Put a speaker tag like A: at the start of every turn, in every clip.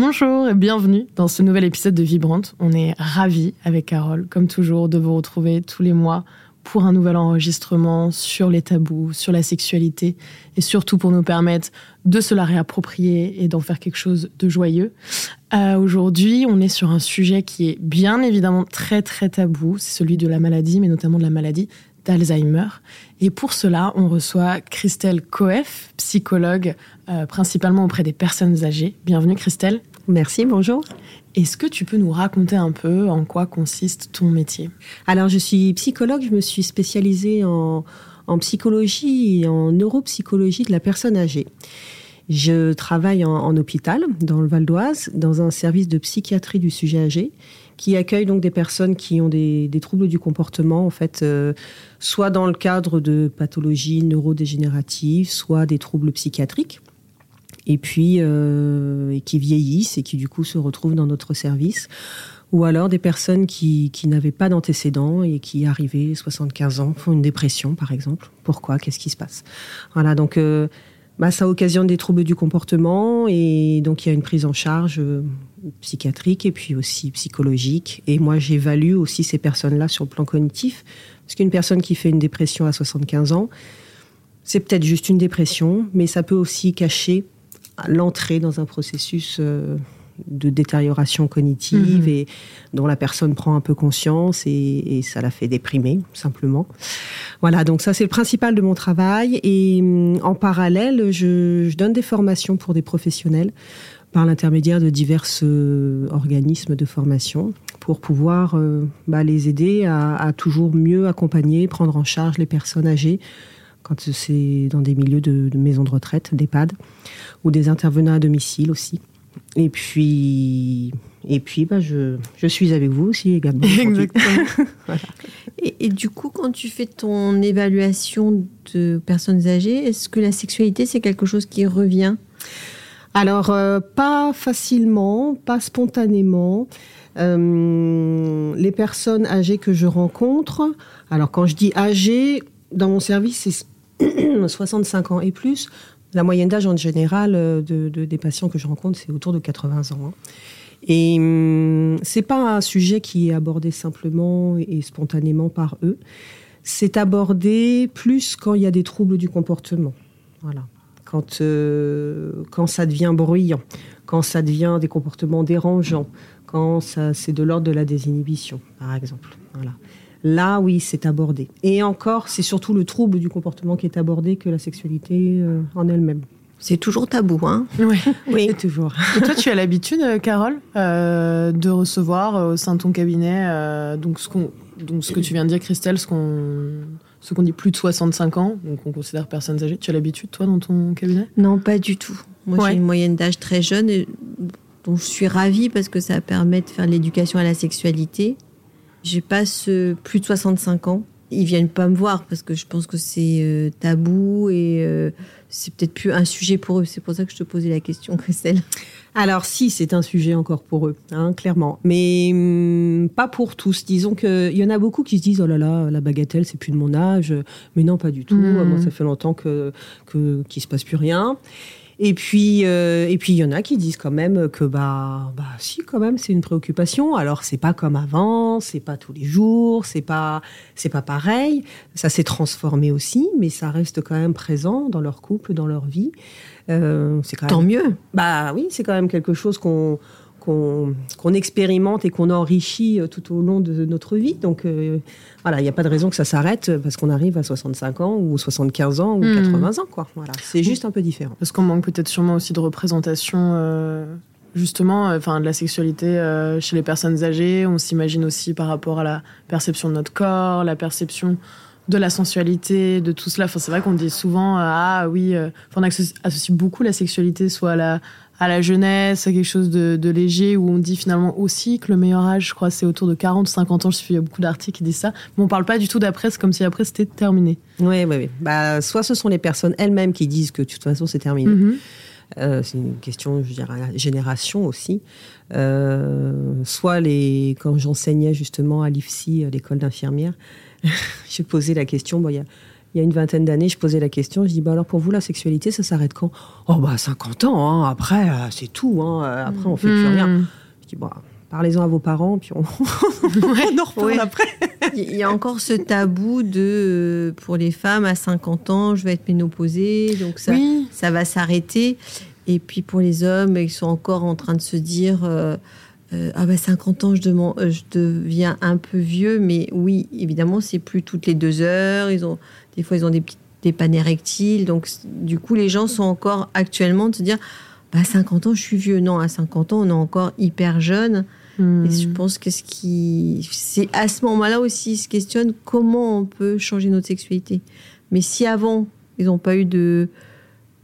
A: Bonjour et bienvenue dans ce nouvel épisode de Vibrante. On est ravis avec Carole, comme toujours, de vous retrouver tous les mois pour un nouvel enregistrement sur les tabous, sur la sexualité et surtout pour nous permettre de se la réapproprier et d'en faire quelque chose de joyeux. Euh, Aujourd'hui, on est sur un sujet qui est bien évidemment très très tabou, c'est celui de la maladie, mais notamment de la maladie d'Alzheimer. Et pour cela, on reçoit Christelle Coef, psychologue euh, principalement auprès des personnes âgées. Bienvenue Christelle.
B: Merci, bonjour.
A: Est-ce que tu peux nous raconter un peu en quoi consiste ton métier?
B: Alors, je suis psychologue, je me suis spécialisée en, psychologie et en neuropsychologie de la personne âgée. Je travaille en, hôpital, dans le Val d'Oise, dans un service de psychiatrie du sujet âgé, qui accueille donc des personnes qui ont des, troubles du comportement, en fait, euh, soit dans le cadre de pathologies neurodégénératives, soit des troubles psychiatriques et puis euh, qui vieillissent et qui du coup se retrouvent dans notre service ou alors des personnes qui, qui n'avaient pas d'antécédents et qui arrivaient 75 ans font une dépression par exemple. Pourquoi? Qu'est-ce qui se passe? Voilà, donc euh, bah, ça occasionne des troubles du comportement et donc il y a une prise en charge euh, psychiatrique et puis aussi psychologique. Et moi j'évalue aussi ces personnes-là sur le plan cognitif parce qu'une personne qui fait une dépression à 75 ans, c'est peut-être juste une dépression, mais ça peut aussi cacher l'entrée dans un processus euh, de détérioration cognitive mhm. et dont la personne prend un peu conscience et, ça la fait déprimer simplement. Voilà, donc ça c'est le principal de mon travail et mm, en parallèle je, donne des formations pour des professionnels par l'intermédiaire de divers euh, organismes de formation pour pouvoir euh, bah, les aider à, à, toujours mieux accompagner, prendre en charge les personnes âgées quand c'est dans des milieux de, maisons de retraite, d'EHPAD, ou des intervenants à domicile aussi. Et puis, et puis bah, je, je suis avec vous aussi également.
A: Exactement.
C: et, du coup, quand tu fais ton évaluation de personnes âgées, est-ce que la sexualité, c'est quelque chose qui revient?
B: Alors, euh, pas facilement, pas spontanément. Euh, les personnes âgées que je rencontre, alors quand je dis âgées, dans mon service, c'est 65 ans et plus. La moyenne d'âge en général euh, de, des patients que je rencontre, c'est autour de 80 ans. Hein. Et hum, c'est pas un sujet qui est abordé simplement et spontanément par eux. C'est abordé plus quand il y a des troubles du comportement. Voilà. Quand, euh, quand ça devient bruyant, quand ça devient des comportements dérangeants, quand c'est de l'ordre de la désinhibition, par exemple. Voilà. Là, oui, c'est abordé. Et encore, c'est surtout le trouble du comportement qui est abordé que la sexualité euh, en elle-même.
C: C'est toujours tabou, hein
A: Oui,
B: oui. toujours.
A: Et toi, tu as l'habitude, euh, Carole, euh, de recevoir au sein de ton cabinet donc, ce donc ce que tu viens de dire, Christelle, ce qu'on ce qu'on dit plus de 65 ans, donc on considère personnes âgées. Tu as l'habitude, toi, dans ton cabinet?
C: Non, pas du tout. Moi, j'ai une moyenne d'âge très jeune, et dont je suis ravie parce que ça permet de faire l'éducation à la sexualité. J'ai pas ce plus de 65 ans. Ils viennent pas me voir parce que je pense que c'est euh, tabou et euh, c'est peut-être plus un sujet pour eux. C'est pour ça que je te posais la question, Christelle.
B: Alors si, c'est un sujet encore pour eux, hein, clairement, mais hum, pas pour tous. Disons qu'il y en a beaucoup qui se disent oh là là, la bagatelle, c'est plus de mon âge, mais non, pas du tout. Mmh. Moi, ça fait longtemps que qu'il se passe plus rien. Et puis, euh, et puis il y en a qui disent quand même que bah, bah si quand même c'est une préoccupation. Alors c'est pas comme avant, c'est pas tous les jours, c'est pas, c'est pas pareil. Ça s'est transformé aussi, mais ça reste quand même présent dans leur couple, dans leur vie.
C: Euh, c'est quand Tant mieux.
B: Bah oui, c'est quand même quelque chose qu'on qu'on expérimente et qu'on enrichit euh, tout au long de notre vie. Donc euh, voilà, il n'y a pas de raison que ça s'arrête parce qu'on arrive à 65 ans ou 75 ans ou 80 hmm. ans. Quoi. Voilà, c'est juste un peu différent.
A: Parce qu'on manque peut-être sûrement aussi de représentation. Euh, justement, enfin, de la sexualité chez les personnes âgées, on s'imagine aussi par rapport à la perception de notre corps, la perception de la sensualité, de tout cela. Enfin, c'est vrai qu'on dit souvent, ah oui, on associe beaucoup la sexualité soit à la, à la jeunesse, à quelque chose de, léger, où on dit finalement aussi que le meilleur âge, je crois, c'est autour de 40, 50 ans. Je suis, il y a beaucoup d'articles qui disent ça. Mais on parle pas du tout d'après, c'est comme si après c'était terminé.
B: Oui, oui, oui. Bah, soit ce sont les personnes elles-mêmes qui disent que de toute façon c'est terminé. Mhm. Euh, c'est une question, je dirais, génération aussi. Euh, soit les, quand j'enseignais justement à l'IFSI, l'école d'infirmière, j'ai posé la question. Bon, il y a il y a une vingtaine d'années, je posais la question, je dis, bah alors pour vous, la sexualité, ça s'arrête quand? Oh bah 50 ans, hein. après, euh, c'est tout, hein. euh, après on fait plus rien. Hmm. Je dis, bah, parlez-en à vos parents, puis on, en reparle après.
C: Il y a encore ce tabou de, euh, pour les femmes, à 50 ans, je vais être ménopausée, donc ça, ça va s'arrêter. Et puis pour les hommes, ils sont encore en train de se dire... ah bah 50 ans, je, je, deviens un peu vieux, mais oui, évidemment, c'est plus toutes les deux heures. Ils ont des fois, ils ont des, petites, des pannes érectiles. Donc, du coup, les gens sont encore actuellement de se dire bah, à 50 ans, je suis vieux. Non, à 50 ans, on est encore hyper jeune. Hmm. Et je pense que ce qui. C'est à ce moment-là aussi, ils se questionnent comment on peut changer notre sexualité. Mais si avant, ils n'ont pas eu de,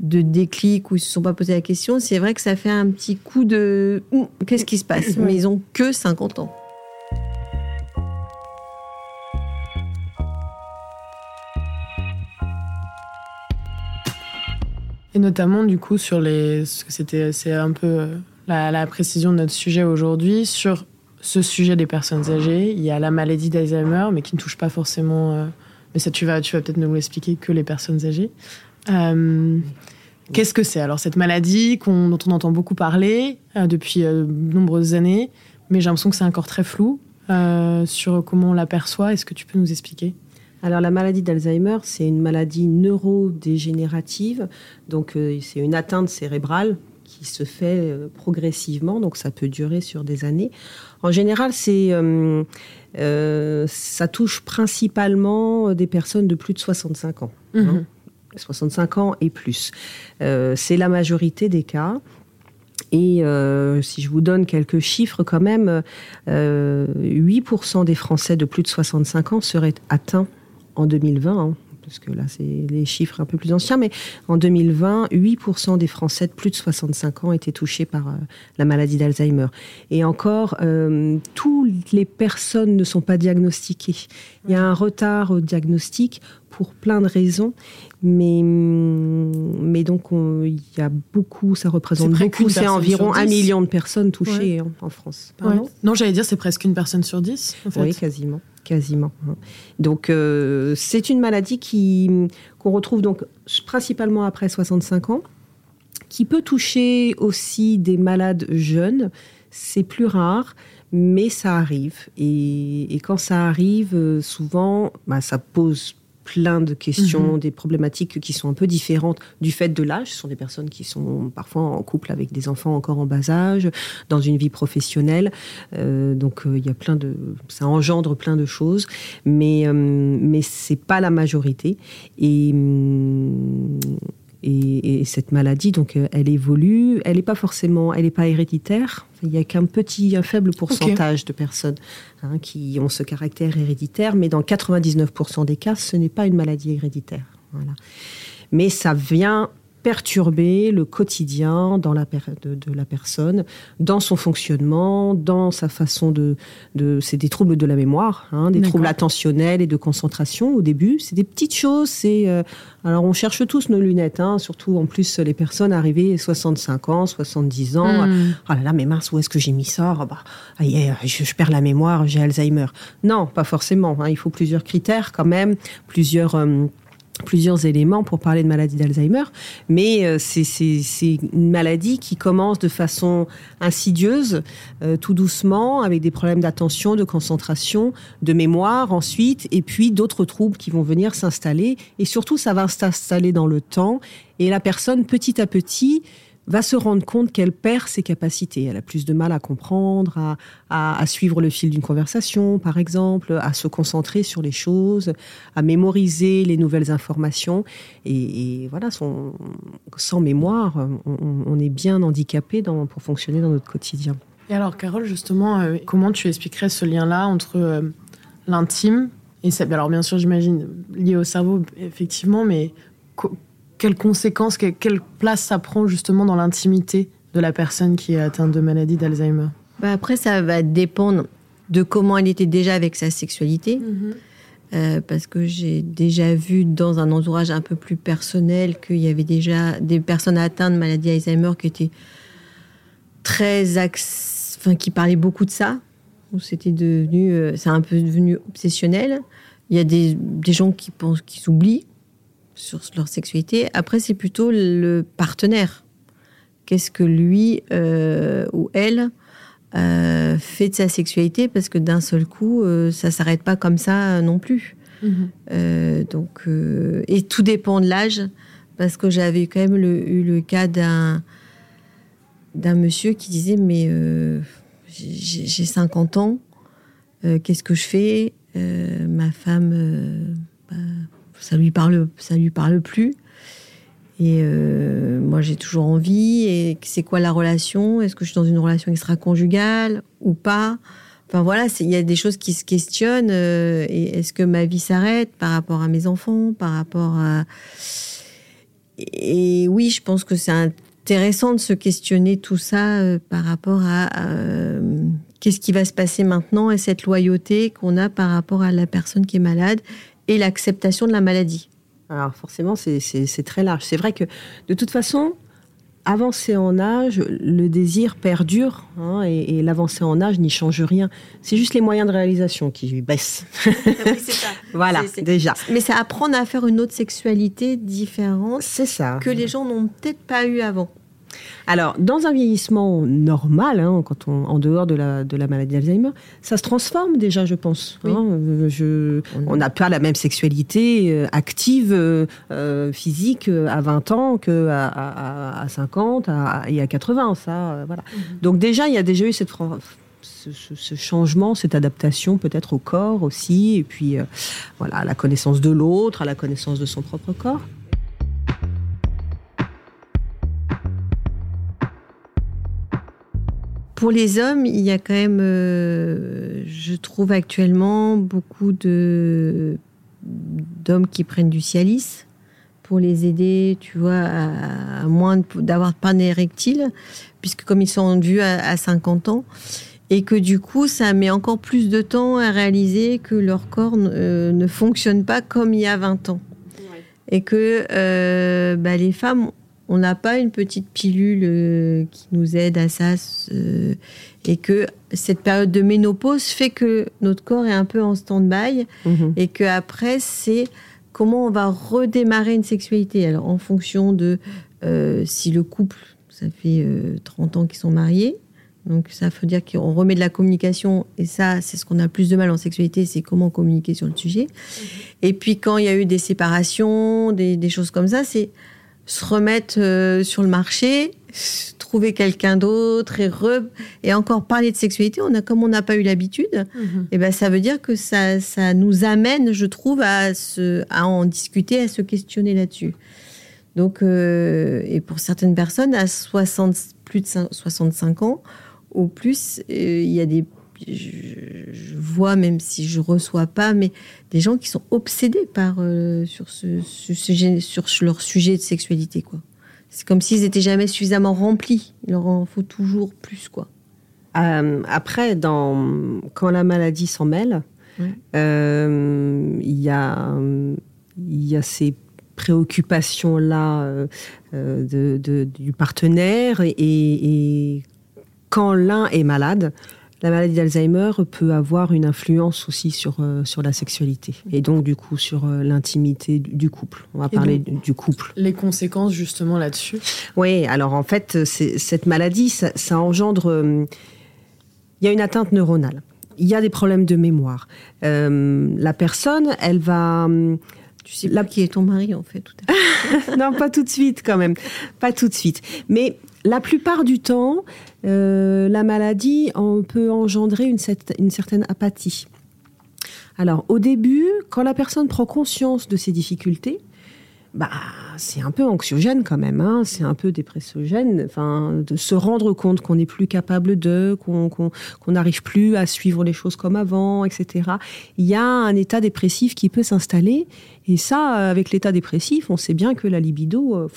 C: de déclic ou ils ne se sont pas posé la question, c'est vrai que ça fait un petit coup de. Qu'est-ce qui se passe? Mais ils n'ont que 50 ans.
A: Et notamment, du coup, sur les. C'était, c'est un peu euh, la, précision de notre sujet aujourd'hui. Sur ce sujet des personnes âgées, il y a la maladie d'Alzheimer, mais qui ne touche pas forcément. Euh, mais ça, tu vas, tu vas peut-être nous l'expliquer que les personnes âgées. Euh, qu'est-ce que c'est alors cette maladie dont on entend beaucoup parler depuis de nombreuses années, mais j'ai l'impression que c'est encore très flou sur comment on l'aperçoit. Est-ce que tu peux nous expliquer?
B: Alors la maladie d'Alzheimer, c'est une maladie neurodégénérative, donc euh, c'est une atteinte cérébrale qui se fait euh, progressivement, donc ça peut durer sur des années. En général, c'est euh, ça touche principalement des personnes de plus de 65 ans. 65 mhm. ans et plus. c'est la majorité des cas. Et si je vous donne quelques chiffres quand même, 8% des Français de plus de 65 ans seraient atteints en 2020, hein, parce que là, c'est les chiffres un peu plus anciens, mais en 2020, 8% des Français de plus de 65 ans étaient touchés par euh, la maladie d'Alzheimer. Et encore, euh, toutes les personnes ne sont pas diagnostiquées. Il y a un retard au diagnostic pour plein de raisons, mais, mais donc il y a beaucoup, ça représente beaucoup, c'est environ un million de personnes touchées en, France.
A: Non, j'allais dire c'est presque une personne sur dix. En fait.
B: Oui, quasiment quasiment. Hein. Donc euh, c'est une maladie qui qu'on retrouve donc principalement après 65 ans, qui peut toucher aussi des malades jeunes. C'est plus rare, mais ça arrive. Et, quand ça arrive, euh, souvent, bah, ça pose plein de questions, mhm. des problématiques qui sont un peu différentes du fait de l'âge. Ce sont des personnes qui sont parfois en couple avec des enfants encore en bas âge, dans une vie professionnelle. Euh, donc euh, il y a plein de, ça engendre plein de choses, mais euh, mais c'est pas la majorité. Et et, cette maladie, donc, euh, elle évolue. Elle n'est pas forcément, elle n'est pas héréditaire. Il n'y a qu'un petit, un faible pourcentage de personnes hein, qui ont ce caractère héréditaire, mais dans 99% des cas, ce n'est pas une maladie héréditaire. Voilà. Mais ça vient perturber le quotidien dans la de, de, la personne, dans son fonctionnement, dans sa façon de... de c'est des troubles de la mémoire, hein, des troubles attentionnels et de concentration au début. C'est des petites choses. C'est euh, alors on cherche tous nos lunettes, hein, surtout en plus les personnes arrivées 65 ans, 70 ans. Hmm. Oh là là, mais mince, où est-ce que j'ai mis ça? Oh bah, je, perds la mémoire, j'ai Alzheimer. Non, pas forcément. Hein. il faut plusieurs critères quand même, plusieurs... Euh, plusieurs éléments pour parler de maladie d'Alzheimer, mais euh, c'est une maladie qui commence de façon insidieuse, euh, tout doucement, avec des problèmes d'attention, de concentration, de mémoire ensuite, et puis d'autres troubles qui vont venir s'installer, et surtout ça va s'installer dans le temps, et la personne petit à petit va se rendre compte qu'elle perd ses capacités. Elle a plus de mal à comprendre, à, suivre le fil d'une conversation, par exemple, à se concentrer sur les choses, à mémoriser les nouvelles informations. Et, voilà, sans mémoire, on, est bien handicapé pour fonctionner dans notre quotidien.
A: Et alors, Carole, justement, euh, comment tu expliquerais ce lien-là entre euh, l'intime Et ça, alors bien sûr, j'imagine lié au cerveau, effectivement, mais quelles conséquences, quelle place ça prend justement dans l'intimité de la personne qui est atteinte de maladie d'Alzheimer?
C: Bah Après, ça va dépendre de comment elle était déjà avec sa sexualité. Mm-hmm. Euh, parce que j'ai déjà vu dans un entourage un peu plus personnel qu'il y avait déjà des personnes atteintes de maladie Alzheimer qui étaient très enfin qui parlaient beaucoup de ça où c'était devenu euh, c'est un peu devenu obsessionnel il y a des, des gens qui pensent qu'ils s'oublient sur leur sexualité après c'est plutôt le partenaire qu'est-ce que lui euh, ou elle euh, fait de sa sexualité parce que d'un seul coup, euh, ça s'arrête pas comme ça non plus. Mhm. donc, et tout dépend de l'âge parce que j'avais quand même eu le cas d'un d'un monsieur qui disait mais j'ai 50 ans, qu'est-ce que je fais? Ma femme, bah, ça lui parle, ça lui parle plus. Et euh, moi, j'ai toujours envie. Et c'est quoi la relation? Est-ce que je suis dans une relation extra-conjugale ou pas? Enfin voilà, il y a des choses qui se questionnent. Euh, est-ce que ma vie s'arrête par rapport à mes enfants, par rapport à... Et oui, je pense que c'est intéressant de se questionner tout ça euh, par rapport à qu'est-ce qui va se passer maintenant et cette loyauté qu'on a par rapport à la personne qui est malade et l'acceptation de la maladie.
B: Alors forcément, c'est très large. C'est vrai que de toute façon, avancer en âge, le désir perdure hein, et, l'avancée en âge n'y change rien. C'est juste les moyens de réalisation qui baissent. ça. voilà, déjà.
C: Mais c'est apprendre à faire une autre sexualité différente.
B: Ça.
C: Que les gens n'ont peut-être pas eu avant.
B: Alors, dans un vieillissement normal, hein, quand on, en dehors de la, de la maladie d'Alzheimer, ça se transforme déjà, je pense. Hein. je, on n'a pas la même sexualité euh, active, euh, euh, physique à 20 ans qu'à à, à, 50 et à 80. Ça, voilà. Mhm. Donc déjà, il y a déjà eu cette ce, changement, cette adaptation peut-être au corps aussi, et puis voilà, à la connaissance de l'autre, à la connaissance de son propre corps.
C: Pour les hommes, il y a quand même, euh, je trouve actuellement, beaucoup de d'hommes qui prennent du Cialis pour les aider, tu vois, à, moins d'avoir pas d'érectile, puisque comme ils sont en vue à, 50 ans, et que du coup, ça met encore plus de temps à réaliser que leur corps euh, ne fonctionne pas comme il y a 20 ans. Et que euh, bah, les femmes on n'a pas une petite pilule euh, qui nous aide à ça euh, et que cette période de ménopause fait que notre corps est un peu en stand-by mhm. et que après c'est comment on va redémarrer une sexualité alors en fonction de euh, si le couple ça fait 30 ans qu'ils sont mariés donc ça veut dire qu'on remet de la communication et ça c'est ce qu'on a plus de mal en sexualité c'est comment communiquer sur le sujet mhm. et puis quand il y a eu des séparations des choses comme ça c'est se remettre euh, sur le marché, trouver quelqu'un d'autre et, et encore parler de sexualité, on a, comme on n'a pas eu l'habitude, mhm. et eh ben ça veut dire que ça, ça nous amène, je trouve, à, se, à en discuter, à se questionner là-dessus. Donc, euh, et pour certaines personnes, à 60, plus de 65 ans ou plus, euh, il y a des je, vois, même si je reçois pas, mais des gens qui sont obsédés par euh, sur ce, sujet, sur leur sujet de sexualité, quoi. C'est comme s'ils étaient jamais suffisamment remplis. Il leur en faut toujours plus, quoi.
B: Euh, après, dans, quand la maladie s'en mêle, euh, il y, a, y a ces préoccupations-là de, du partenaire et, et quand l'un est malade, la maladie d'Alzheimer peut avoir une influence aussi sur, euh, sur la sexualité et donc du coup sur euh, l'intimité du couple. On va parler du couple.
A: Les conséquences justement là-dessus?
B: Oui, alors en fait, cette maladie, ça, engendre... Euh, il y a une atteinte neuronale. Il y a des problèmes de mémoire. la personne, elle va...
C: Tu sais pas qui est ton mari en fait tout
B: à Non, pas tout de suite quand même. Pas tout de suite. Mais la plupart du temps, euh, la maladie peut engendrer une, une, certaine apathie. Alors, au début, quand la personne prend conscience de ses difficultés, bah, c'est un peu anxiogène quand même, hein. c'est un peu dépressogène, enfin, de se rendre compte qu'on n'est plus capable de, qu'on n'arrive plus à suivre les choses comme avant, etc. Il y a un état dépressif qui peut s'installer, et ça, avec l'état dépressif, on sait bien que la libido, euh,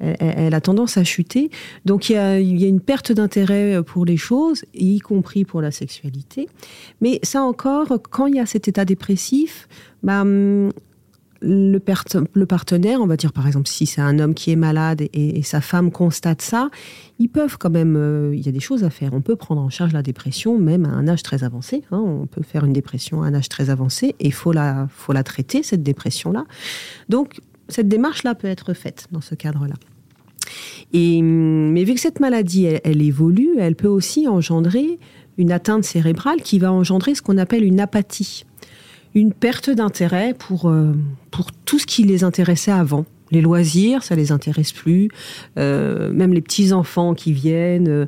B: elle, a tendance à chuter. Donc il y a, une perte d'intérêt pour les choses, y compris pour la sexualité. Mais ça encore, quand il y a cet état dépressif, bah, hum, le, le, partenaire, on va dire par exemple si c'est un homme qui est malade et, sa femme constate ça, ils peuvent quand même, euh, il y a des choses à faire. On peut prendre en charge la dépression même à un âge très avancé. Hein. on peut faire une dépression à un âge très avancé et il faut la, faut la traiter, cette dépression-là. Donc cette démarche-là peut être faite dans ce cadre-là. Et, mais vu que cette maladie, elle, évolue, elle peut aussi engendrer une atteinte cérébrale qui va engendrer ce qu'on appelle une apathie une perte d'intérêt pour, euh, pour tout ce qui les intéressait avant. Les loisirs, ça les intéresse plus. Euh, même les petits enfants qui viennent, euh,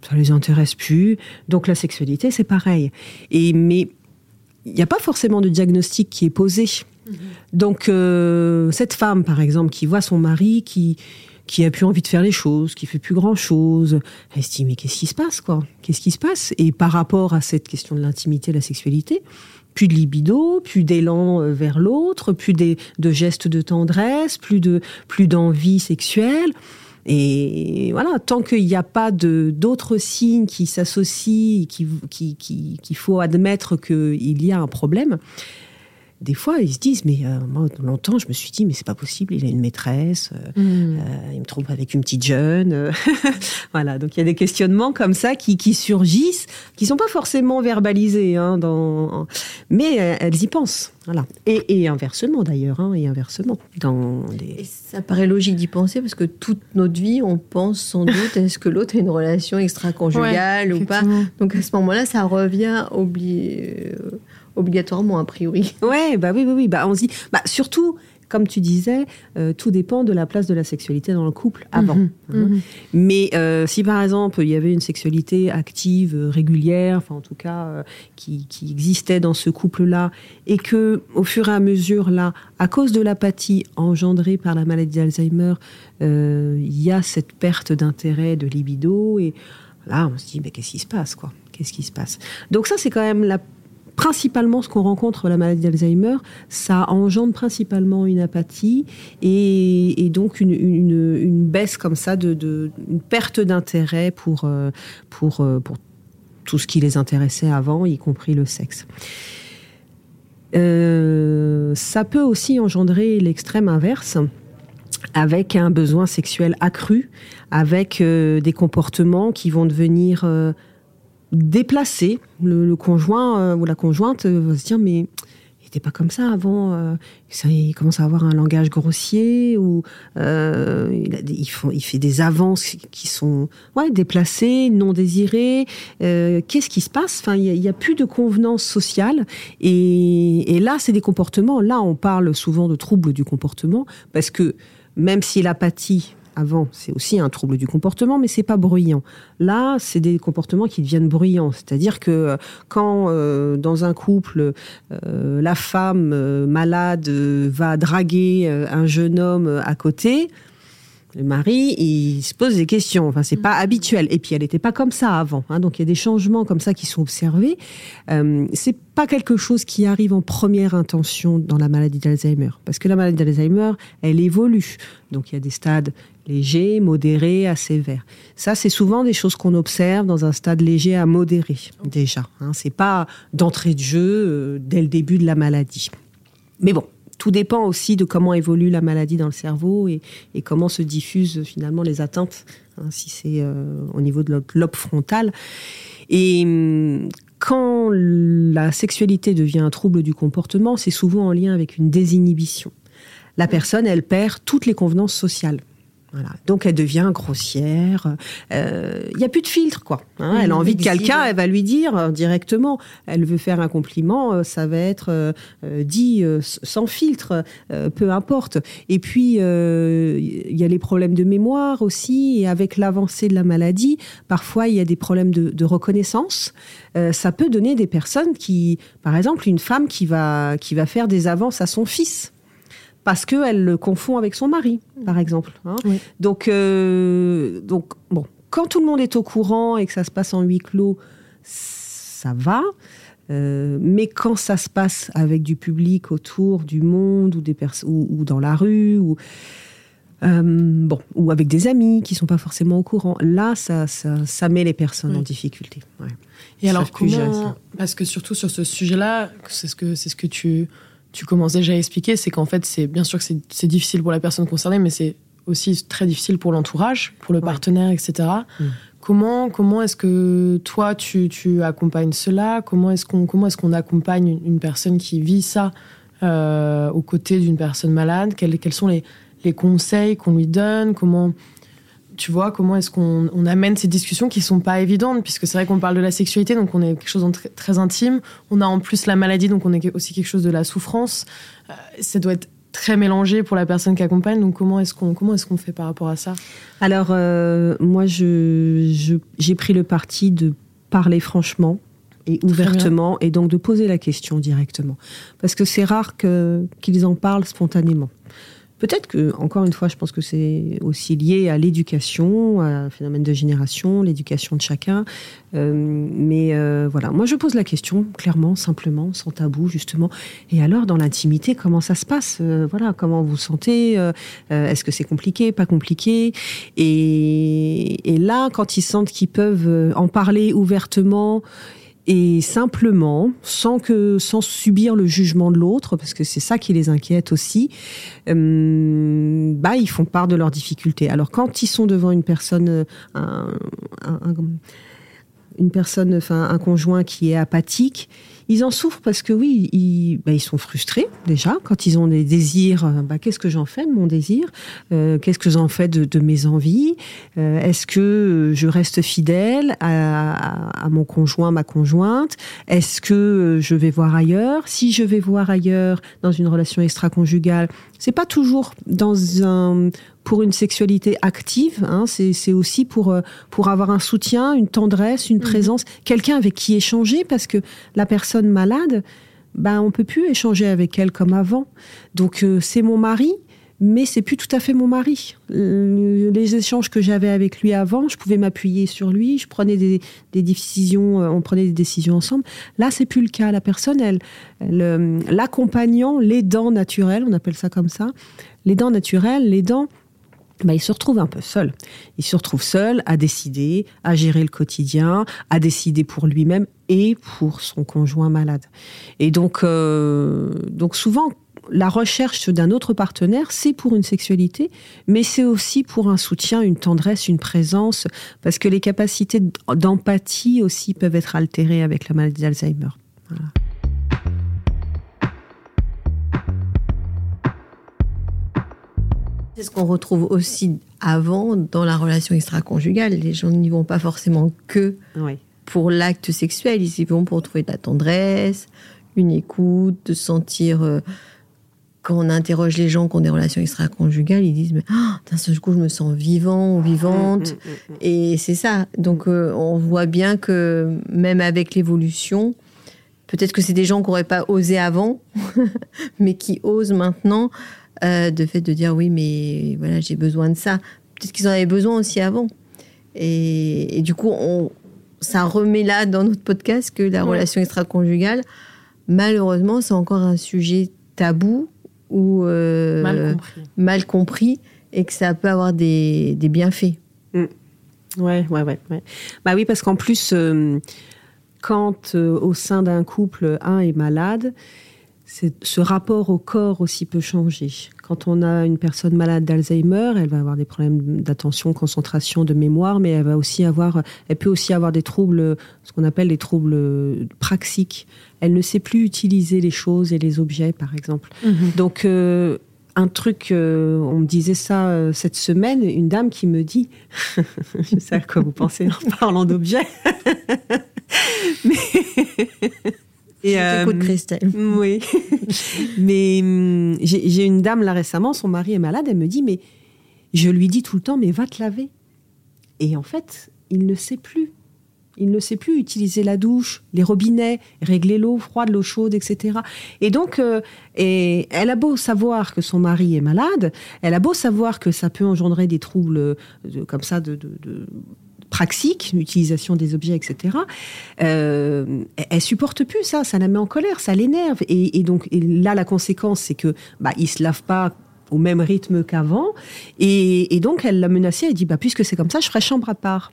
B: ça les intéresse plus. Donc la sexualité, c'est pareil. Mais il n'y a pas forcément de diagnostic qui est posé. Mm-hmm. Donc cette femme, par exemple, qui voit son mari qui qui a plus envie de faire les choses, qui fait plus grand chose. Elle se dit mais qu'est-ce qui se passe quoi? Qu'est-ce qui se passe? Et par rapport à cette question de l'intimité, la sexualité, plus de libido, plus d'élan euh, vers l'autre, plus de gestes de tendresse, plus de plus d'envie sexuelle. Et voilà, tant qu'il n'y a pas d'autres signes qui s'associent, qu'il qui, qui, qui, faut admettre qu'il y a un problème, des fois, ils se disent, mais euh, moi, longtemps, je me suis dit, mais c'est pas possible, il a une maîtresse, euh, mm. euh, il me trompe avec une petite jeune. voilà, donc il y a des questionnements comme ça qui, surgissent, qui sont pas forcément verbalisés, hein, dans... mais elles y pensent. Voilà. Et, inversement d'ailleurs, hein, et inversement. Dans
C: ça paraît logique d'y penser parce que toute notre vie, on pense sans doute est-ce que l'autre a une relation extra-conjugale ou pas. Donc à ce moment-là, ça revient oublié obligatoirement, a priori.
B: Ouais, bah oui, oui, oui. Bah, on dit, bah, surtout, comme tu disais, euh, tout dépend de la place de la sexualité dans le couple avant. Mhm, hein. mhm. Mais euh, si par exemple il y avait une sexualité active, euh, régulière, enfin en tout cas qui, qui, existait dans ce couple-là, et que au fur et à mesure là, à cause de l'apathie engendrée par la maladie d'Alzheimer, il y a cette perte d'intérêt, de libido, et là on se dit mais qu'est-ce qui se passe quoi? Qu'est-ce qui se passe? Donc ça c'est quand même la principalement ce qu'on rencontre la maladie d'Alzheimer, ça engendre principalement une apathie et, donc une, baisse comme ça, de, une perte d'intérêt pour, euh, euh, pour tout ce qui les intéressait avant, y compris le sexe. Euh, ça peut aussi engendrer l'extrême inverse avec un besoin sexuel accru, avec des comportements qui vont devenir déplacé. Le, conjoint euh, ou la conjointe euh, va se dire mais il n'était pas comme ça avant. Euh, il commence à avoir un langage grossier ou il, fait des avances qui sont ouais, déplacées, non désirées. Qu'est-ce qui se passe? Enfin, il n'y a, plus de convenance sociale. Et, et là, c'est des comportements. Là, on parle souvent de troubles du comportement parce que même si l'apathie avant, c'est aussi un trouble du comportement, mais c'est pas bruyant. Là, c'est des comportements qui deviennent bruyants. C'est-à-dire que euh, quand euh, dans un couple, euh, la femme malade va draguer un jeune homme à côté, le mari, il se pose des questions. Enfin, c'est pas mm. habituel. Et puis, elle n'était pas comme ça avant. Hein. Donc, il y a des changements comme ça qui sont observés. Euh, c'est pas quelque chose qui arrive en première intention dans la maladie d'Alzheimer, parce que la maladie d'Alzheimer, elle évolue. Donc, il y a des stades légers, modérés, à sévères. Ça, c'est souvent des choses qu'on observe dans un stade léger à modéré déjà. Hein. C'est pas d'entrée de jeu euh, dès le début de la maladie. Mais bon, tout dépend aussi de comment évolue la maladie dans le cerveau et, comment se diffusent finalement les atteintes, hein, si c'est euh, au niveau de notre lobe frontal. Et hum, quand la sexualité devient un trouble du comportement, c'est souvent en lien avec une désinhibition. La personne, elle perd toutes les convenances sociales. Donc elle devient grossière. Il euh, n'y a plus de filtre, quoi. Hein. elle a envie de quelqu'un, elle va lui dire euh, directement. Elle veut faire un compliment, euh, ça va être dit sans filtre, peu importe. Et puis il y a les problèmes de mémoire aussi, et avec l'avancée de la maladie, parfois il y a des problèmes de, de reconnaissance. ça peut donner des personnes qui, par exemple, une femme qui va qui va faire des avances à son fils parce qu'elle le confond avec son mari, par exemple. Hein. Donc, euh, donc, bon, quand tout le monde est au courant et que ça se passe en huis clos, ça va. Euh, mais quand ça se passe avec du public autour du monde ou, des ou, ou dans la rue ou euh, bon, ou avec des amis qui sont pas forcément au courant. Là, ça, ça, met les personnes en difficulté.
A: Et alors comment Parce que surtout sur ce sujet-là, c'est ce que c'est ce que tu tu commences déjà à expliquer, c'est qu'en fait, c'est bien sûr que c'est difficile pour la personne concernée, mais c'est aussi très difficile pour l'entourage, pour le partenaire, etc. Mm. Comment, comment est-ce que toi, tu, tu accompagnes cela? Comment est-ce qu'on est qu'on accompagne une, personne qui vit ça euh, aux côtés d'une personne malade? Quels, quels sont les, les conseils qu'on lui donne? Comment tu vois, comment est-ce qu'on amène ces discussions qui sont pas évidentes, puisque c'est vrai qu'on parle de la sexualité, donc on est quelque chose de très, intime. On a en plus la maladie, donc on est aussi quelque chose de la souffrance. Euh, ça doit être très mélangé pour la personne qui accompagne. Donc comment est-ce qu'on comment est-ce qu'on fait par rapport à ça?
B: Alors euh, moi, je, j'ai pris le parti de parler franchement et ouvertement, et donc de poser la question directement, parce que c'est rare que qu'ils en parlent spontanément. Peut-être que, encore une fois, je pense que c'est aussi lié à l'éducation, à un phénomène de génération, l'éducation de chacun. Euh, mais euh, voilà, moi je pose la question clairement, simplement, sans tabou, justement. Et alors, dans l'intimité, comment ça se passe euh, Voilà, comment vous sentez Est-ce que c'est compliqué, pas compliqué? Et, et là, quand ils sentent qu'ils peuvent en parler ouvertement, et simplement, sans que, sans subir le jugement de l'autre, parce que c'est ça qui les inquiète aussi, euh, bah ils font part de leurs difficultés. Alors quand ils sont devant une personne, euh, un, un, une personne, enfin un conjoint qui est apathique, ils en souffrent parce que oui, ils, bah, ils sont frustrés déjà. Quand ils ont des désirs. Euh, bah, qu'est-ce que j'en fais de mon désir? Euh, Qu'est-ce que j'en fais de, mes envies? Euh, Est-ce que je reste fidèle à, à, mon conjoint, ma conjointe? Est-ce que je vais voir ailleurs? Si je vais voir ailleurs dans une relation extra-conjugale, c'est pas toujours dans un pour une sexualité active. Hein, c'est aussi pour euh, pour avoir un soutien, une tendresse, une mhm. présence, quelqu'un avec qui échanger parce que la personne malade, ben on peut plus échanger avec elle comme avant. Donc euh, c'est mon mari, mais c'est plus tout à fait mon mari. Euh, les échanges que j'avais avec lui avant, je pouvais m'appuyer sur lui, je prenais des, des, décisions, on prenait des décisions ensemble. Là, c'est plus le cas. La personne, elle, l'accompagnant, l'aidant naturel, on appelle ça comme ça, l'aidant naturel, l'aidant bah, il se retrouve un peu seul. Il se retrouve seul à décider, à gérer le quotidien, à décider pour lui-même et pour son conjoint malade. Et donc, euh, donc souvent, la recherche d'un autre partenaire, c'est pour une sexualité, mais c'est aussi pour un soutien, une tendresse, une présence, parce que les capacités d'empathie aussi peuvent être altérées avec la maladie d'Alzheimer. Voilà.
C: C'est ce qu'on retrouve aussi avant dans la relation extra-conjugale. Les gens n'y vont pas forcément que pour l'acte sexuel, ils y vont pour trouver de la tendresse, une écoute, de sentir... Euh, quand on interroge les gens qui ont des relations extra-conjugales, ils disent mais oh, d'un seul coup je me sens vivant ou vivante mm, mm, mm, et c'est ça. Donc euh, on voit bien que même avec l'évolution, peut-être que c'est des gens qui n'auraient pas osé avant, mais qui osent maintenant euh, de fait de dire oui, mais voilà, j'ai besoin de ça. Peut-être qu'ils en avaient besoin aussi avant. Et, du coup, on, ça remet là dans notre podcast que la relation extra-conjugale, malheureusement, c'est encore un sujet tabou ou
A: euh,
C: mal, compris. et que ça peut avoir des, des bienfaits.
B: Mm. Ouais, ouais, ouais, ouais, Bah oui, parce qu'en plus, euh, quand au sein d'un couple, un est malade, ce rapport au corps aussi peut changer. Quand on a une personne malade d'Alzheimer, elle va avoir des problèmes d'attention, concentration, de mémoire, mais elle va aussi avoir, elle peut aussi avoir des troubles, ce qu'on appelle des troubles praxiques. Elle ne sait plus utiliser les choses et les objets, par exemple. Mhm. Donc euh, un truc, euh, on me disait ça euh, cette semaine, une dame qui me dit, je sais à quoi vous pensez en parlant d'objets, mais
C: et, euh, Christelle.
B: Oui. mais hum, j'ai une dame là récemment, son mari est malade, elle me dit, mais je lui dis tout le temps, mais va te laver. Et en fait, il ne sait plus. Il ne sait plus utiliser la douche, les robinets, régler l'eau froide, l'eau chaude, etc. Et donc, euh, et elle a beau savoir que son mari est malade, elle a beau savoir que ça peut engendrer des troubles comme ça de, de, praxique, l'utilisation des objets, etc. Euh, elle supporte plus ça, ça la met en colère, ça l'énerve. Et, donc là, la conséquence, c'est que bah, il se lave pas au même rythme qu'avant. Et, donc, elle l'a menacé, elle dit, bah, puisque c'est comme ça, je ferai chambre à part.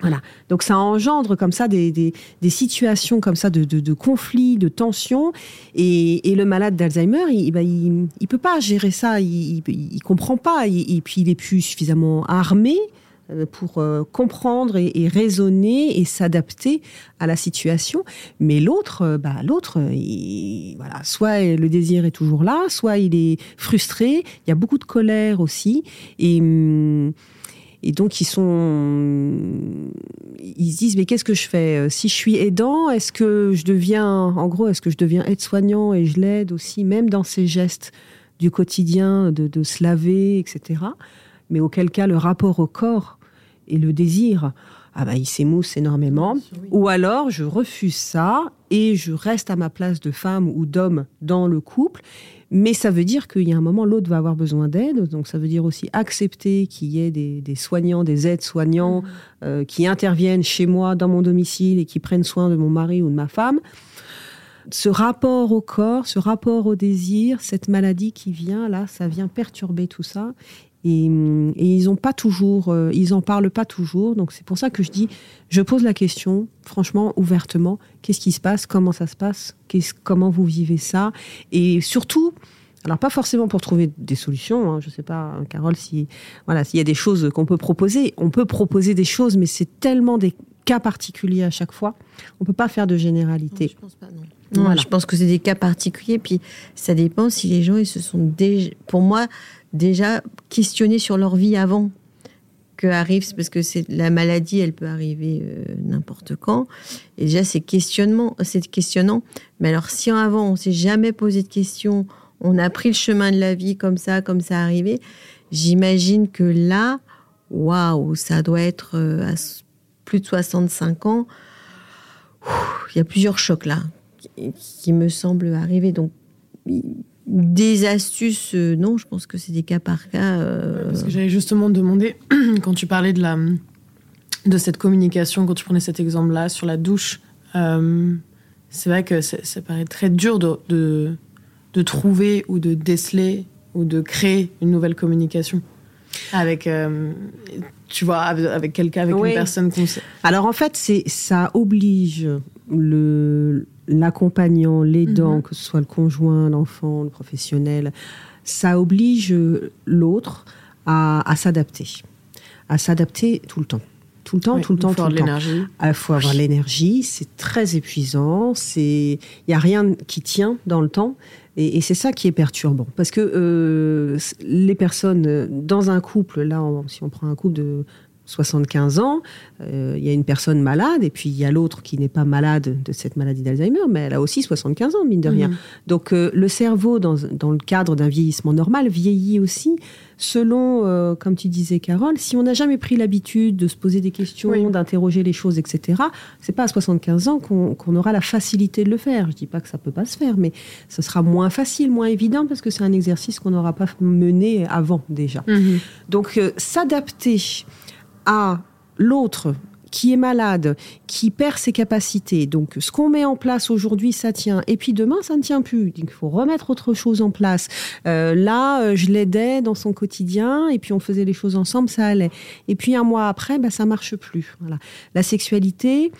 B: Voilà. Donc ça engendre comme ça des, des, situations comme ça de, de, de conflits, de tensions. Et, et le malade d'Alzheimer, il, bah, il, il, peut pas gérer ça. Il, il, comprend pas. Et, puis il est plus suffisamment armé pour euh, comprendre et, raisonner et s'adapter à la situation. Mais l'autre, euh, bah, l'autre, voilà, soit le désir est toujours là, soit il est frustré. Il y a beaucoup de colère aussi. Et et donc ils sont, ils se disent mais qu'est-ce que je fais? Euh, Si je suis aidant, est-ce que je deviens, en gros, est-ce que je deviens aide-soignant et je l'aide aussi, même dans ses gestes du quotidien, de se laver, etc. Mais auquel cas le rapport au corps et le désir, ah il s'émousse énormément. Ou alors je refuse ça et je reste à ma place de femme ou d'homme dans le couple mais ça veut dire qu'il y a un moment, l'autre va avoir besoin d'aide. Donc ça veut dire aussi accepter qu'il y ait des, soignants, des aides-soignants mmh. euh, qui interviennent chez moi, dans mon domicile, et qui prennent soin de mon mari ou de ma femme. Ce rapport au corps, ce rapport au désir, cette maladie qui vient là, ça vient perturber tout ça. Et, ils ont pas toujours, euh, ils en parlent pas toujours. Donc c'est pour ça que je dis, je pose la question, franchement, ouvertement, qu'est-ce qui se passe, comment ça se passe, comment vous vivez ça, et surtout. Alors pas forcément pour trouver des solutions, hein, je sais pas, hein, Carole, si voilà, s'il y a des choses qu'on peut proposer, on peut proposer des choses, mais c'est tellement des cas particuliers à chaque fois, on peut pas faire de généralité.
C: je pense pas non. Je pense que c'est des cas particuliers, puis ça dépend si les gens ils se sont déjà, pour moi, déjà questionner sur leur vie avant que arrive, parce que c'est la maladie, elle peut arriver euh, n'importe quand. Et déjà, c'est questionnement, c'est questionnant. Mais alors, si avant on s'est jamais posé de questions, on a pris le chemin de la vie comme ça, comme ça arrivé, j'imagine que là, waouh, ça doit être euh, à plus de 65 ans. Il y a plusieurs chocs là qui, qui me semblent arriver. Donc, des astuces, euh, non, je pense que c'est des cas par cas.
A: Euh. Parce que j'avais justement demandé, quand tu parlais de, la, de cette communication, quand tu prenais cet exemple-là sur la douche, euh, c'est vrai que ça paraît très dur de, de, trouver ou de déceler ou de créer une nouvelle communication avec tu vois avec quelqu'un avec une personne qu'on sait.
B: alors en fait c'est ça oblige le l'accompagnant, l'aidant, mhm. que ce soit le conjoint, l'enfant, le professionnel, ça oblige l'autre à, s'adapter, à s'adapter tout le temps. Tout le temps, tout le temps, tout le temps. Il faut avoir l'énergie, c'est très épuisant, il n'y a rien qui tient dans le temps. Et, c'est ça qui est perturbant. Parce que euh, les personnes dans un couple, là, si on prend un couple de 75 ans, euh, il y a une personne malade, et puis il y a l'autre qui n'est pas malade de cette maladie d'Alzheimer, mais elle a aussi 75 ans, mine de rien. Mhm. Donc euh, le cerveau, dans, le cadre d'un vieillissement normal, vieillit aussi selon, euh, comme tu disais, Carole, si on n'a jamais pris l'habitude de se poser des questions, d'interroger les choses, etc., c'est pas à 75 ans qu'on aura la facilité de le faire. Je dis pas que ça peut pas se faire, mais ce sera moins facile, moins évident, parce que c'est un exercice qu'on n'aura pas mené avant déjà. Mhm. Donc s'adapter à l'autre qui est malade, qui perd ses capacités. Donc, ce qu'on met en place aujourd'hui, ça tient. Et puis demain, ça ne tient plus. il faut remettre autre chose en place. Euh, là, euh, je l'aidais dans son quotidien, et puis on faisait les choses ensemble, ça allait. Et puis un mois après, bah, ça marche plus. La sexualité,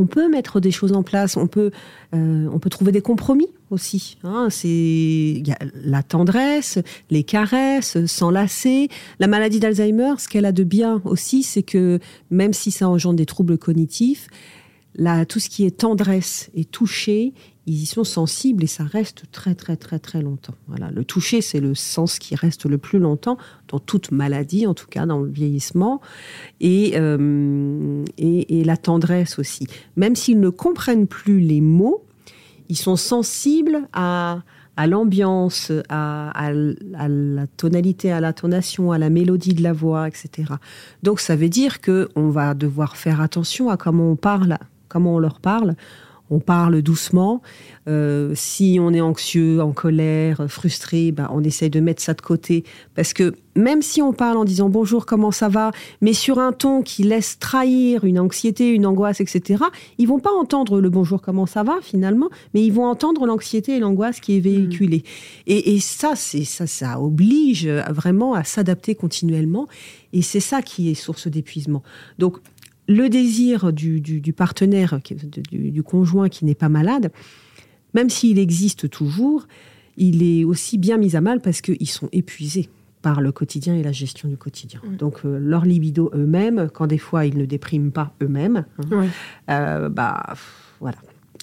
B: on peut mettre des choses en place, on peut, euh, on peut trouver des compromis aussi. Hein. C'est la tendresse, les caresses, s'enlacer. La maladie d'Alzheimer, ce qu'elle a de bien aussi, c'est que même si ça engendre des troubles cognitifs, là, tout ce qui est tendresse et toucher, ils y sont sensibles et ça reste très très très très longtemps. Voilà, le toucher, c'est le sens qui reste le plus longtemps dans toute maladie, en tout cas dans le vieillissement, et, euh, et, la tendresse aussi. Même s'ils ne comprennent plus les mots, ils sont sensibles à, l'ambiance, à, la tonalité, à l'intonation, à la mélodie de la voix, etc. Donc ça veut dire que on va devoir faire attention à comment on parle, comment on leur parle on parle doucement. Euh, si on est anxieux, en colère, frustré, ben, on essaye de mettre ça de côté. Parce que même si on parle en disant bonjour, comment ça va, mais sur un ton qui laisse trahir une anxiété, une angoisse, etc., ils vont pas entendre le bonjour, comment ça va finalement, mais ils vont entendre l'anxiété et l'angoisse qui est véhiculée. Hmm. Et, ça, c'est ça, ça oblige vraiment à s'adapter continuellement. Et c'est ça qui est source d'épuisement. Donc, le désir du, partenaire, du, conjoint qui n'est pas malade, même s'il existe toujours, il est aussi bien mis à mal parce qu'ils sont épuisés par le quotidien et la gestion du quotidien. Donc euh, leur libido eux-mêmes, quand des fois ils ne dépriment pas eux-mêmes, hein, euh, bah voilà,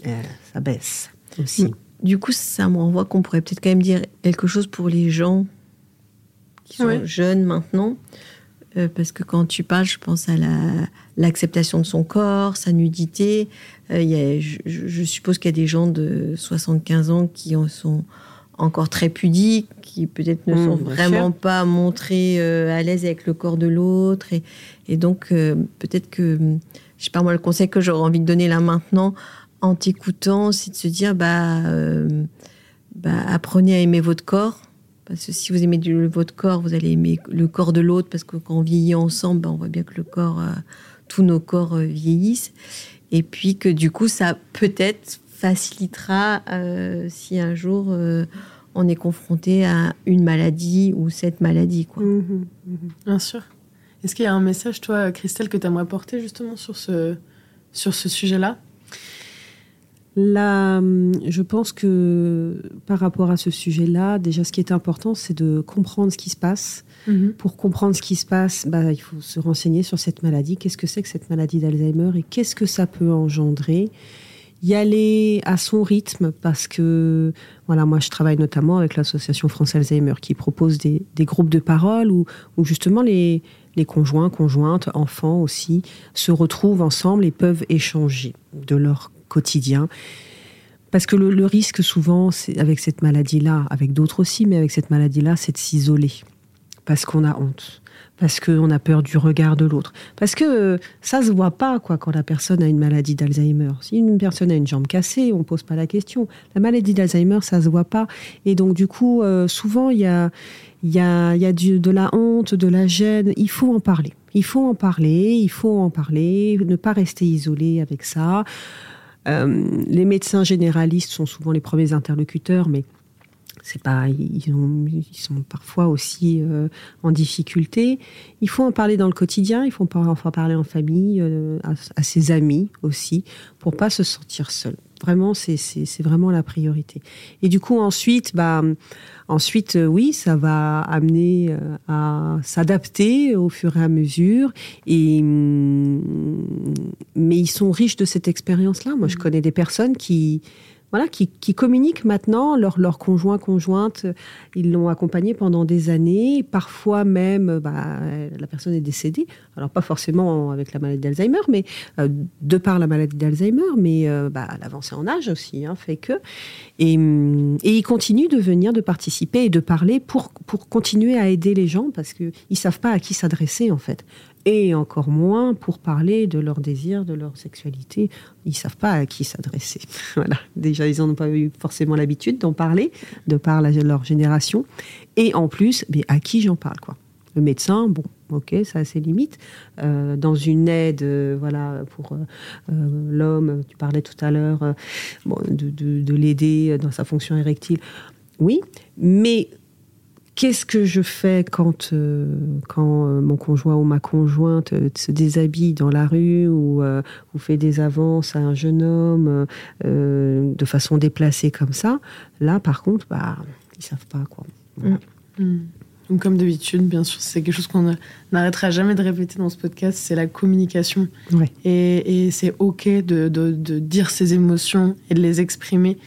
B: euh, ça baisse aussi.
C: Du coup, ça me renvoie qu'on pourrait peut-être quand même dire quelque chose pour les gens qui sont jeunes maintenant. Euh, parce que quand tu parles, je pense à l'acceptation de son corps, sa nudité. Euh, je, suppose qu'il y a des gens de 75 ans qui en sont encore très pudiques, qui peut-être ne mmh, sont vraiment pas montrés euh, à l'aise avec le corps de l'autre. Et, donc, peut-être que, je sais pas moi, le conseil que j'aurais envie de donner là maintenant, en t'écoutant, c'est de se dire, bah, bah, apprenez à aimer votre corps parce que si vous aimez votre corps, vous allez aimer le corps de l'autre, parce que quand on vieillit ensemble, ben, on voit bien que le corps, euh, tous nos corps euh, vieillissent. Et puis que du coup, ça peut-être facilitera euh, si un jour on est confronté à une maladie ou cette maladie. Quoi. Mmh
A: mmh bien sûr. Est-ce qu'il y a un message, toi, Christelle, que tu aimerais porter justement sur ce, sur ce sujet-là?
B: Là, je pense que par rapport à ce sujet-là, déjà, ce qui est important, c'est de comprendre ce qui se passe. Mhm. Pour comprendre ce qui se passe, bah, il faut se renseigner sur cette maladie. Qu'est-ce que c'est que cette maladie d'Alzheimer et qu'est-ce que ça peut engendrer? Y aller à son rythme parce que voilà moi je travaille notamment avec l'association France Alzheimer qui propose des, groupes de parole où, justement les, les conjoints, conjointes, enfants aussi se retrouvent ensemble et peuvent échanger de leur quotidien. Parce que le, risque souvent, avec cette maladie-là, avec d'autres aussi, mais avec cette maladie-là, c'est de s'isoler. Parce qu'on a honte. Parce qu'on a peur du regard de l'autre. Parce que ça se voit pas, quoi, quand la personne a une maladie d'Alzheimer. Si une personne a une jambe cassée, on pose pas la question. La maladie d'Alzheimer, ça se voit pas. Et donc, du coup, euh, souvent, il y a, y a, y a de la honte, de la gêne. Il faut en parler. Il faut en parler. Il faut en parler. Ne pas rester isolé avec ça. Euh, les médecins généralistes sont souvent les premiers interlocuteurs, mais c'est pas, ils, sont parfois aussi euh, en difficulté. Il faut en parler dans le quotidien, il faut en parler en famille, euh, à, ses amis aussi, pour pas se sentir seul. Vraiment, c'est vraiment la priorité. Et du coup, ensuite, bah, ensuite, euh, oui, ça va amener à s'adapter au fur et à mesure. Et, hum, mais ils sont riches de cette expérience-là. Moi, je mmh. connais des personnes qui voilà, qui, communiquent maintenant, leur, leur conjoint, conjointe, ils l'ont accompagné pendant des années, parfois même bah, la personne est décédée, alors pas forcément avec la maladie d'Alzheimer, mais euh, de par la maladie d'Alzheimer, mais euh, bah, l'avancée en âge aussi hein, fait que. Et, ils continuent de venir, de participer et de parler pour, pour continuer à aider les gens parce qu'ils ne savent pas à qui s'adresser en fait et encore moins pour parler de leurs désirs, de leur sexualité. Ils savent pas à qui s'adresser. voilà. Déjà, ils n'ont pas eu forcément l'habitude d'en parler, de par leur génération. Et en plus, mais à qui j'en parle, quoi? Le médecin, bon, ok, ça a ses limites. Euh, dans une aide, euh, voilà, pour euh, l'homme, tu parlais tout à l'heure, de l'aider dans sa fonction érectile. Oui, mais Qu'est-ce que je fais quand, euh, quand euh, mon conjoint ou ma conjointe euh, se déshabille dans la rue ou, ou, fait des avances à un jeune homme de façon déplacée comme ça? Là, par contre, bah, ils savent pas quoi.
A: Mm. Mm. Donc, comme d'habitude, bien sûr, c'est quelque chose qu'on n'arrêtera jamais de répéter dans ce podcast, c'est la communication. Et, et c'est OK de, de, de, dire ses émotions et de les exprimer.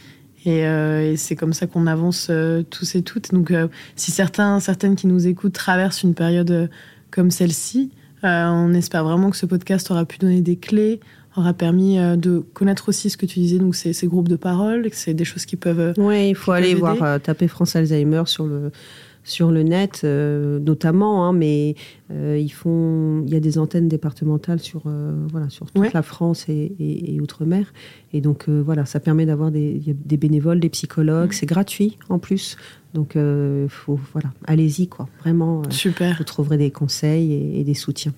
A: Euh, et, c'est comme ça qu'on avance euh, tous et toutes. Donc, euh, si certains, certaines qui nous écoutent traversent une période comme celle-ci, on espère vraiment que ce podcast aura pu donner des clés aura permis de connaître aussi ce que tu disais, donc ces, ces groupes de parole, que c'est des choses qui peuvent.
B: Oui, il faut aller voir, taper France Alzheimer sur le sur le net, euh, notamment, hein, mais euh, ils font, il y a des antennes départementales sur, euh, voilà, sur toute la France et, outre-mer. Et donc, voilà, ça permet d'avoir des, des, bénévoles, des psychologues, c'est gratuit en plus. Donc, faut, voilà, allez-y, quoi. Vraiment,
A: Super.
B: vous trouverez des conseils et, des soutiens.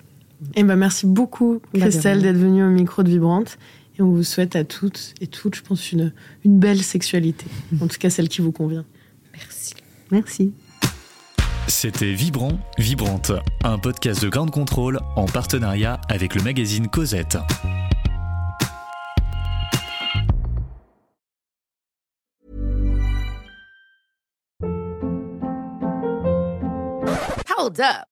A: Eh ben, merci beaucoup, bah, Christelle, d'être venue au micro de Vibrante. Et on vous souhaite à toutes et toutes, je pense, une, une belle sexualité. En tout cas, celle qui vous convient.
C: Merci.
B: Merci.
D: C'était Vibrant, Vibrante, un podcast de Grande Contrôle en partenariat avec le magazine Cosette.
E: Hold up.